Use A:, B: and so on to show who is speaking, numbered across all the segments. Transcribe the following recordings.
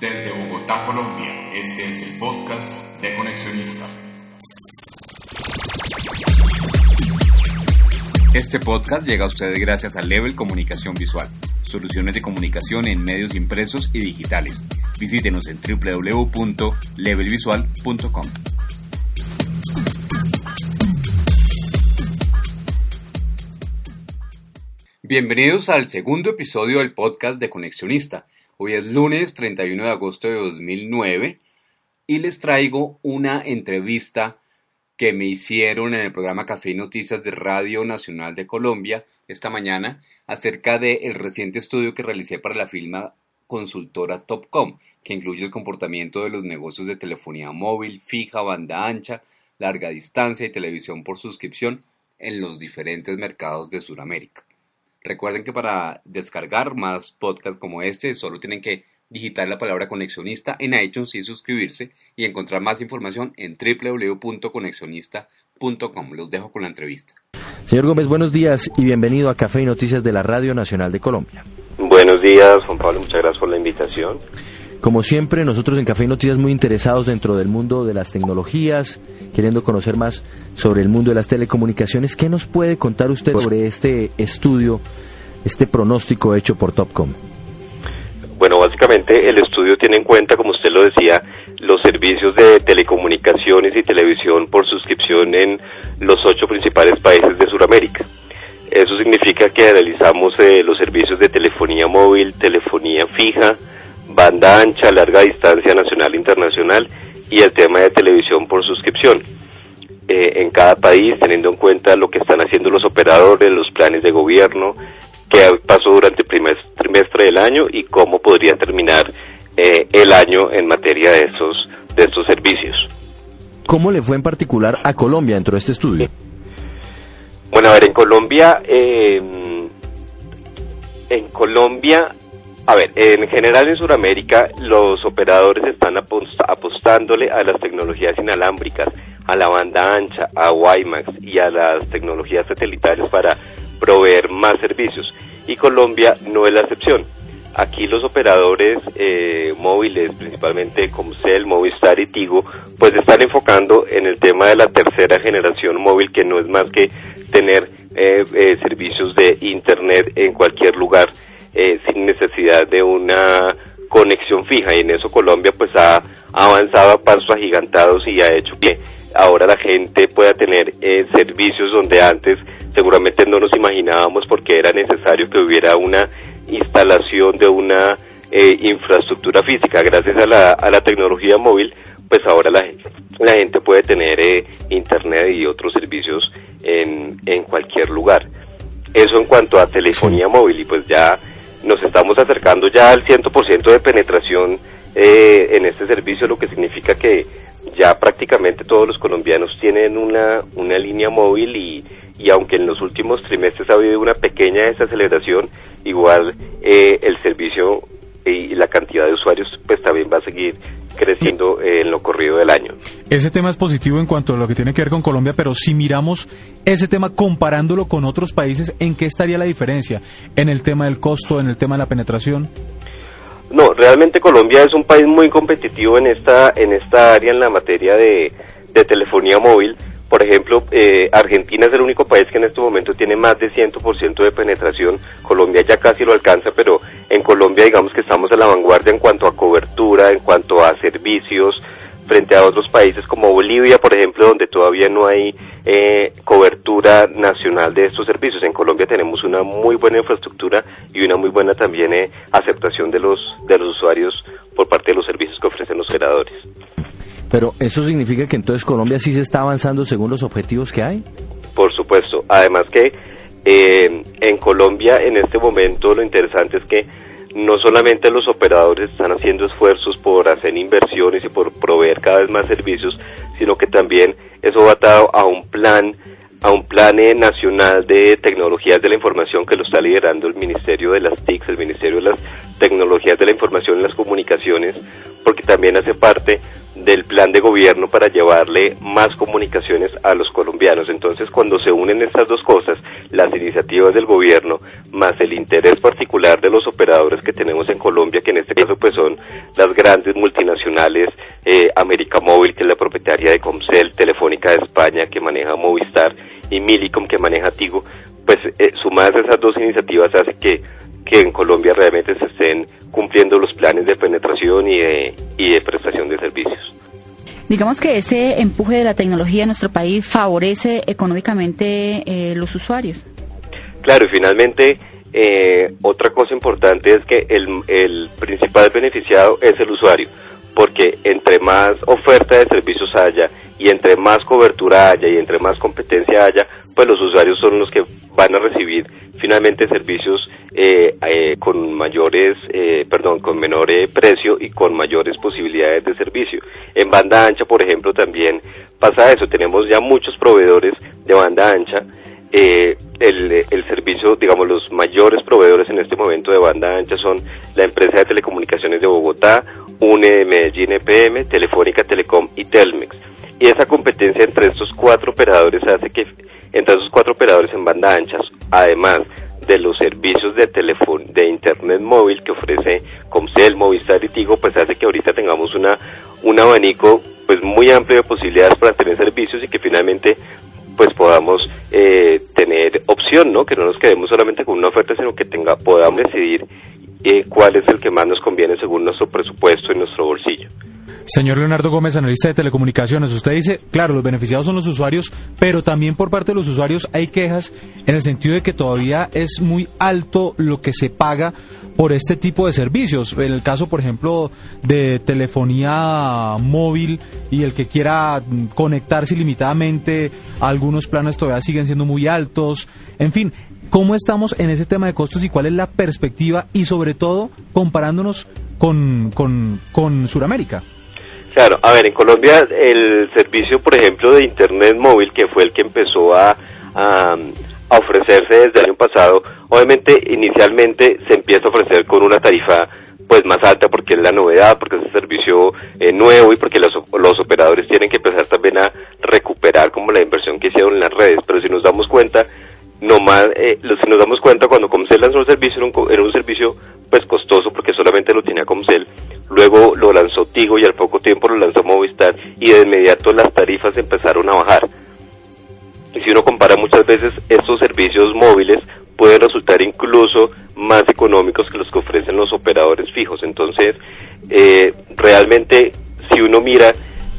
A: Desde Bogotá, Colombia, este es el podcast de Conexionista. Este podcast llega a ustedes gracias a Level Comunicación Visual, soluciones de comunicación en medios impresos y digitales. Visítenos en www.levelvisual.com. Bienvenidos al segundo episodio del podcast de Conexionista. Hoy es lunes 31 de agosto de 2009 y les traigo una entrevista que me hicieron en el programa Café y Noticias de Radio Nacional de Colombia esta mañana acerca del reciente estudio que realicé para la firma consultora Topcom, que incluye el comportamiento de los negocios de telefonía móvil, fija, banda ancha, larga distancia y televisión por suscripción en los diferentes mercados de Sudamérica. Recuerden que para descargar más podcasts como este solo tienen que digitar la palabra conexionista en iTunes y suscribirse y encontrar más información en www.conexionista.com. Los dejo con la entrevista.
B: Señor Gómez, buenos días y bienvenido a Café y Noticias de la Radio Nacional de Colombia.
C: Buenos días, Juan Pablo, muchas gracias por la invitación.
B: Como siempre, nosotros en Café y Noticias muy interesados dentro del mundo de las tecnologías, queriendo conocer más sobre el mundo de las telecomunicaciones. ¿Qué nos puede contar usted sobre este estudio, este pronóstico hecho por Topcom?
C: Bueno, básicamente el estudio tiene en cuenta, como usted lo decía, los servicios de telecomunicaciones y televisión por suscripción en los ocho principales países de Sudamérica. Eso significa que analizamos eh, los servicios de telefonía móvil, telefonía fija, banda ancha, larga distancia nacional e internacional y el tema de televisión por suscripción. Eh, en cada país, teniendo en cuenta lo que están haciendo los operadores, los planes de gobierno, qué pasó durante el primer trimestre del año y cómo podría terminar eh, el año en materia de estos, de estos servicios.
B: ¿Cómo le fue en particular a Colombia dentro de este estudio?
C: Bueno, a ver, en Colombia, eh, en Colombia a ver, en general en Sudamérica los operadores están apostándole a las tecnologías inalámbricas, a la banda ancha, a WiMAX y a las tecnologías satelitales para proveer más servicios. Y Colombia no es la excepción. Aquí los operadores eh, móviles, principalmente Comcel, Movistar y Tigo, pues están enfocando en el tema de la tercera generación móvil, que no es más que tener eh, eh, servicios de Internet en cualquier lugar eh, sin necesidad de una conexión fija. Y en eso Colombia pues ha avanzado a pasos agigantados y ha hecho que ahora la gente pueda tener eh, servicios donde antes seguramente no nos imaginábamos porque era necesario que hubiera una instalación de una eh, infraestructura física. Gracias a la, a la tecnología móvil pues ahora la, la gente puede tener internet y otros servicios en, en cualquier lugar. Eso en cuanto a telefonía móvil y pues ya nos estamos acercando ya al 100% de penetración eh, en este servicio, lo que significa que ya prácticamente todos los colombianos tienen una, una línea móvil y, y aunque en los últimos trimestres ha habido una pequeña desaceleración, igual eh, el servicio y la cantidad de usuarios pues también va a seguir creciendo en lo corrido del año.
D: Ese tema es positivo en cuanto a lo que tiene que ver con Colombia, pero si miramos ese tema comparándolo con otros países, ¿en qué estaría la diferencia? ¿En el tema del costo, en el tema de la penetración?
C: No, realmente Colombia es un país muy competitivo en esta, en esta área, en la materia de, de telefonía móvil. Por ejemplo, eh, Argentina es el único país que en este momento tiene más de 100% de penetración. Colombia ya casi lo alcanza, pero en Colombia digamos que estamos a la vanguardia en cuanto a cobertura, en cuanto a servicios, frente a otros países como Bolivia, por ejemplo, donde todavía no hay eh, cobertura nacional de estos servicios. En Colombia tenemos una muy buena infraestructura y una muy buena también eh, aceptación de los de los usuarios por parte de los servicios que ofrecen los operadores.
B: Pero eso significa que entonces Colombia sí se está avanzando según los objetivos que hay.
C: Por supuesto. Además que eh, en Colombia en este momento lo interesante es que no solamente los operadores están haciendo esfuerzos por hacer inversiones y por proveer cada vez más servicios, sino que también eso va atado a un plan a un plan eh, nacional de tecnologías de la información que lo está liderando el Ministerio de las TICs, el Ministerio de las Tecnologías de la Información y las Comunicaciones, porque también hace parte del plan de gobierno para llevarle más comunicaciones a los colombianos. Entonces, cuando se unen estas dos cosas, las iniciativas del gobierno más el interés particular de los operadores que tenemos en Colombia, que en este caso pues son las grandes multinacionales, eh, América Móvil, que es la propietaria de Comcel, Telefónica de España, que maneja Movistar, y Milicom, que maneja Tigo, pues eh, sumadas esas dos iniciativas hace que que en Colombia realmente se estén cumpliendo los planes de penetración y de, y de prestación de servicios.
E: Digamos que este empuje de la tecnología en nuestro país favorece económicamente eh, los usuarios.
C: Claro, y finalmente eh, otra cosa importante es que el, el principal beneficiado es el usuario, porque entre más oferta de servicios haya y entre más cobertura haya y entre más competencia haya, pues los usuarios son los que van a recibir finalmente servicios eh, eh, con mayores, eh, perdón, con menor precio y con mayores posibilidades de servicio. En banda ancha, por ejemplo, también pasa eso. Tenemos ya muchos proveedores de banda ancha. el, el servicio, digamos, los mayores proveedores en este momento de banda ancha son la empresa de telecomunicaciones de Bogotá, UNE de Medellín EPM, Telefónica Telecom y Telmex. Y esa competencia entre estos cuatro operadores hace que, entre esos cuatro operadores en banda ancha, además de los servicios de teléfono, de internet móvil que ofrece Comcel, Movistar y Tigo, pues hace que ahorita tengamos una un abanico pues muy amplio de posibilidades para tener servicios y que finalmente pues podamos eh, tener opción, ¿no? Que no nos quedemos solamente con una oferta, sino que tenga podamos decidir eh, cuál es el que más nos conviene según nuestro presupuesto y nuestro bolsillo.
D: Señor Leonardo Gómez, analista de telecomunicaciones, usted dice, claro, los beneficiados son los usuarios, pero también por parte de los usuarios hay quejas en el sentido de que todavía es muy alto lo que se paga por este tipo de servicios. En el caso, por ejemplo, de telefonía móvil y el que quiera conectarse ilimitadamente, algunos planes todavía siguen siendo muy altos. En fin, ¿cómo estamos en ese tema de costos y cuál es la perspectiva y sobre todo comparándonos con, con, con Sudamérica?
C: Claro, a ver, en Colombia el servicio, por ejemplo, de Internet móvil, que fue el que empezó a, ofrecerse desde el año pasado, obviamente inicialmente se empieza a ofrecer con una tarifa pues más alta porque es la novedad, porque es un servicio eh, nuevo y porque los, los operadores tienen que empezar también a recuperar como la inversión que hicieron en las redes, pero si nos damos cuenta, no más, eh, si nos damos cuenta cuando Comcel lanzó el servicio era un, era un servicio pues costoso porque solamente lo tenía Comcel. Luego lo lanzó Tigo y al tiempo lo lanzó Movistar y de inmediato las tarifas empezaron a bajar. Y si uno compara muchas veces estos servicios móviles pueden resultar incluso más económicos que los que ofrecen los operadores fijos. Entonces, eh, realmente si uno mira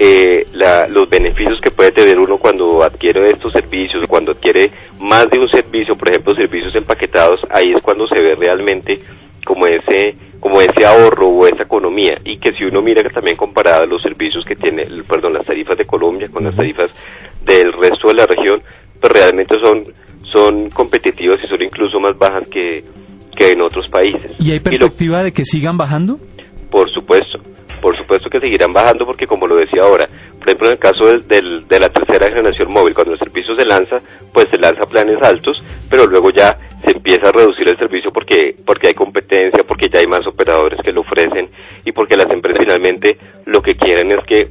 C: eh, los beneficios que puede tener uno cuando adquiere estos servicios, cuando adquiere más de un servicio, por ejemplo, servicios empaquetados, ahí es cuando se ve realmente como ese como ese ahorro o esa economía y que si uno mira que también comparada los servicios que tiene, perdón, las tarifas de Colombia con las tarifas del resto de la región, pues realmente son son competitivas y son incluso más bajas que, que en otros países.
D: ¿Y hay perspectiva de que sigan bajando?
C: Por supuesto, por supuesto que seguirán bajando porque como lo decía ahora, por ejemplo en el caso del, de la tercera generación móvil, cuando el servicio se lanza, pues se lanza planes altos, pero luego ya se empieza a reducir el servicio porque, porque hay porque ya hay más operadores que lo ofrecen y porque las empresas finalmente lo que quieren es que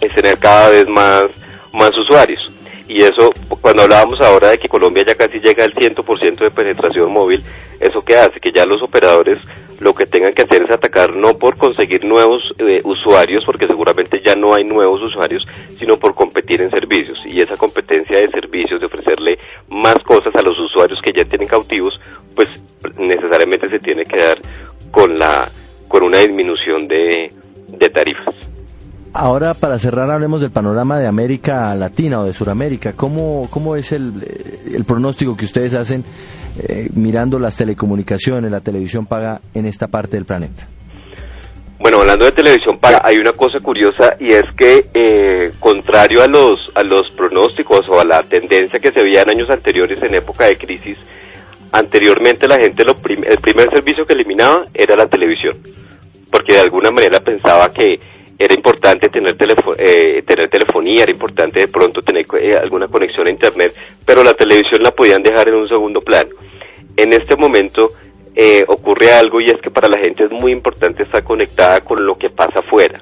C: es tener cada vez más, más usuarios. Y eso, cuando hablábamos ahora de que Colombia ya casi llega al 100% de penetración móvil, ¿eso qué hace? Que ya los operadores lo que tengan que hacer es atacar no por conseguir nuevos eh, usuarios, porque seguramente ya no hay nuevos usuarios, sino por competir en servicios. Y esa competencia de servicios, de ofrecerle más cosas a los usuarios que ya tienen cautivos, pues necesariamente se tiene que dar con la con una disminución de, de tarifas.
B: Ahora, para cerrar, hablemos del panorama de América Latina o de Sudamérica. ¿Cómo, cómo es el, el pronóstico que ustedes hacen eh, mirando las telecomunicaciones, la televisión paga en esta parte del planeta?
C: Bueno, hablando de televisión paga, hay una cosa curiosa y es que, eh, contrario a los, a los pronósticos o a la tendencia que se veía en años anteriores en época de crisis, anteriormente la gente lo el primer servicio que eliminaba era la televisión, porque de alguna manera pensaba que era importante tener, eh, tener telefonía, era importante de pronto tener eh, alguna conexión a Internet, pero la televisión la podían dejar en un segundo plano. En este momento eh, ocurre algo y es que para la gente es muy importante estar conectada con lo que pasa afuera.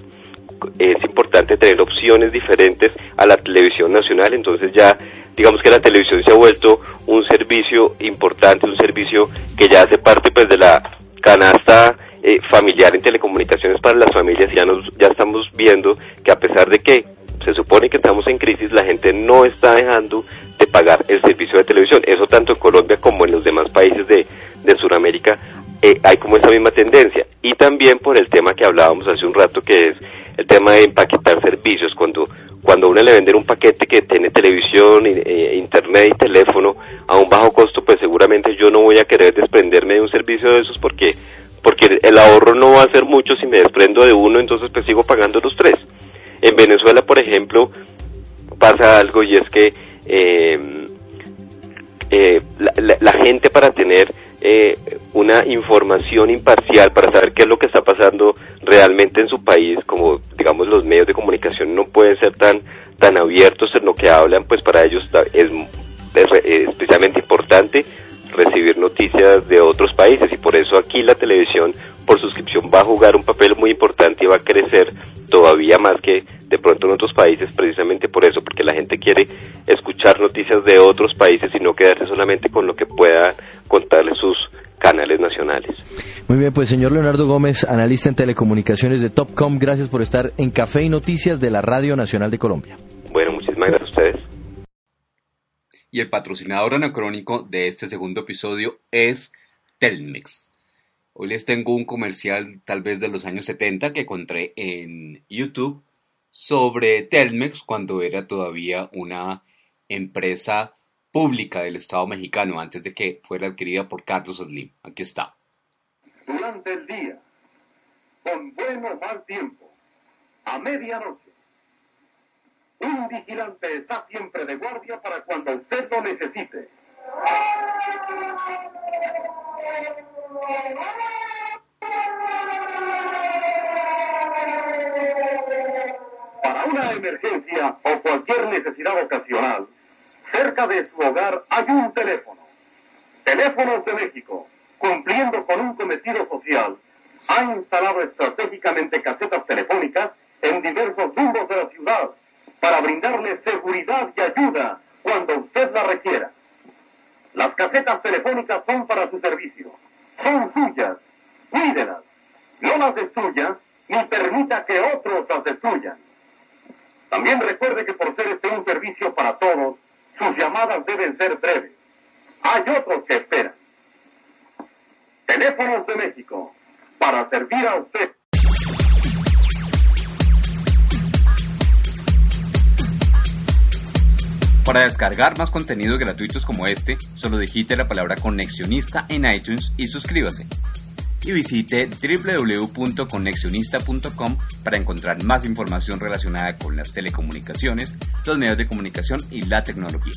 C: es importante tener opciones diferentes a la televisión nacional, entonces ya digamos que la televisión se ha vuelto un servicio importante, un servicio que ya hace parte pues de la canasta eh, familiar en telecomunicaciones para las familias y ya, nos, ya estamos viendo que a pesar de que se supone que estamos en crisis, la gente no está dejando de pagar el servicio de televisión. Eso tanto en Colombia como en los demás países de, de Sudamérica eh, hay como esa misma tendencia. Y también por el tema que hablábamos hace un rato, que es el tema de empaquetar servicios. Cuando, cuando uno le vende un paquete que tiene televisión, eh, internet y teléfono a un bajo costo, pues seguramente yo no voy a querer desprenderme de un servicio de esos porque, porque el ahorro no va a ser mucho si me desprendo de uno, entonces pues sigo pagando los tres. En Venezuela, por ejemplo, pasa algo y es que eh, eh, la, gente para tener eh, una información imparcial, para saber qué es lo que está pasando realmente en su país, como digamos los medios de comunicación no pueden ser tan tan abiertos en lo que hablan, pues para ellos es, es especialmente importante recibir noticias de otros países y por eso aquí la televisión por suscripción va a jugar un papel muy importante y va a crecer todavía más que de pronto en otros países precisamente por eso, porque la gente quiere escuchar noticias de otros países y no quedarse solamente con lo que pueda contarle sus canales nacionales.
B: Muy bien, pues señor Leonardo Gómez, analista en telecomunicaciones de Topcom, gracias por estar en Café y Noticias de la Radio Nacional de Colombia.
C: Bueno, muchísimas gracias a ustedes.
A: Y el patrocinador anacrónico de este segundo episodio es Telmex. Hoy les tengo un comercial tal vez de los años 70 que encontré en YouTube sobre Telmex cuando era todavía una empresa pública del Estado mexicano antes de que fuera adquirida por Carlos Slim. Aquí está.
F: Durante el día, con bueno o mal tiempo, a medianoche, un vigilante está siempre de guardia para cuando usted lo necesite. Para una emergencia o cualquier necesidad ocasional, cerca de su hogar hay un teléfono. Teléfonos de México, cumpliendo con un cometido social, ha instalado estratégicamente casetas telefónicas en diversos rumbos de la ciudad para brindarle seguridad y ayuda cuando usted la requiera. Las casetas telefónicas son para su servicio. Son suyas. Cuídelas. No las destruya ni permita que otros las destruyan. También recuerde que por ser este un servicio para todos, sus llamadas deben ser breves. Hay otros que esperan. Teléfonos de México, para servir a usted.
A: Para descargar más contenidos gratuitos como este, solo digite la palabra conexionista en iTunes y suscríbase. Y visite www.conexionista.com para encontrar más información relacionada con las telecomunicaciones, los medios de comunicación y la tecnología.